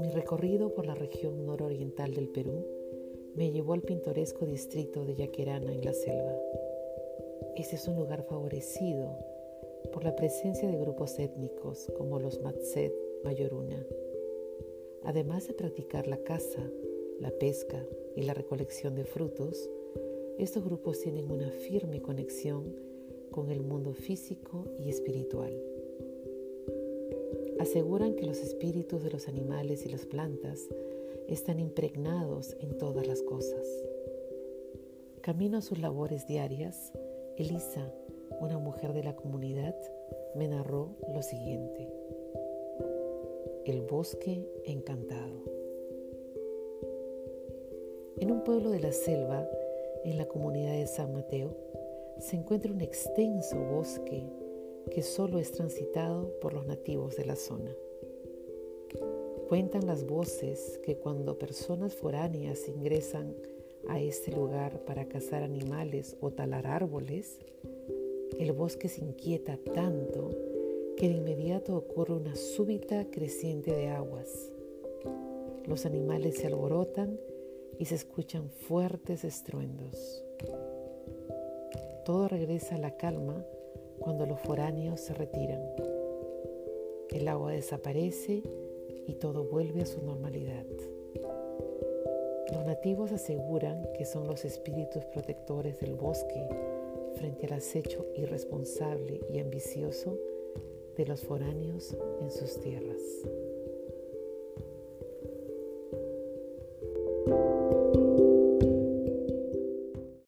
Mi recorrido por la región nororiental del Perú me llevó al pintoresco distrito de Yaquerana en la selva. Este es un lugar favorecido por la presencia de grupos étnicos como los Matset Mayoruna. Además de practicar la caza, la pesca y la recolección de frutos, estos grupos tienen una firme conexión con el mundo físico y espiritual. Aseguran que los espíritus de los animales y las plantas están impregnados en todas las cosas. Camino a sus labores diarias, Elisa, una mujer de la comunidad, me narró lo siguiente. El bosque encantado. En un pueblo de la selva, en la comunidad de San Mateo, se encuentra un extenso bosque que solo es transitado por los nativos de la zona. Cuentan las voces que cuando personas foráneas ingresan a este lugar para cazar animales o talar árboles, el bosque se inquieta tanto que de inmediato ocurre una súbita creciente de aguas. Los animales se alborotan y se escuchan fuertes estruendos. Todo regresa a la calma cuando los foráneos se retiran. El agua desaparece y todo vuelve a su normalidad. Los nativos aseguran que son los espíritus protectores del bosque frente al acecho irresponsable y ambicioso de los foráneos en sus tierras.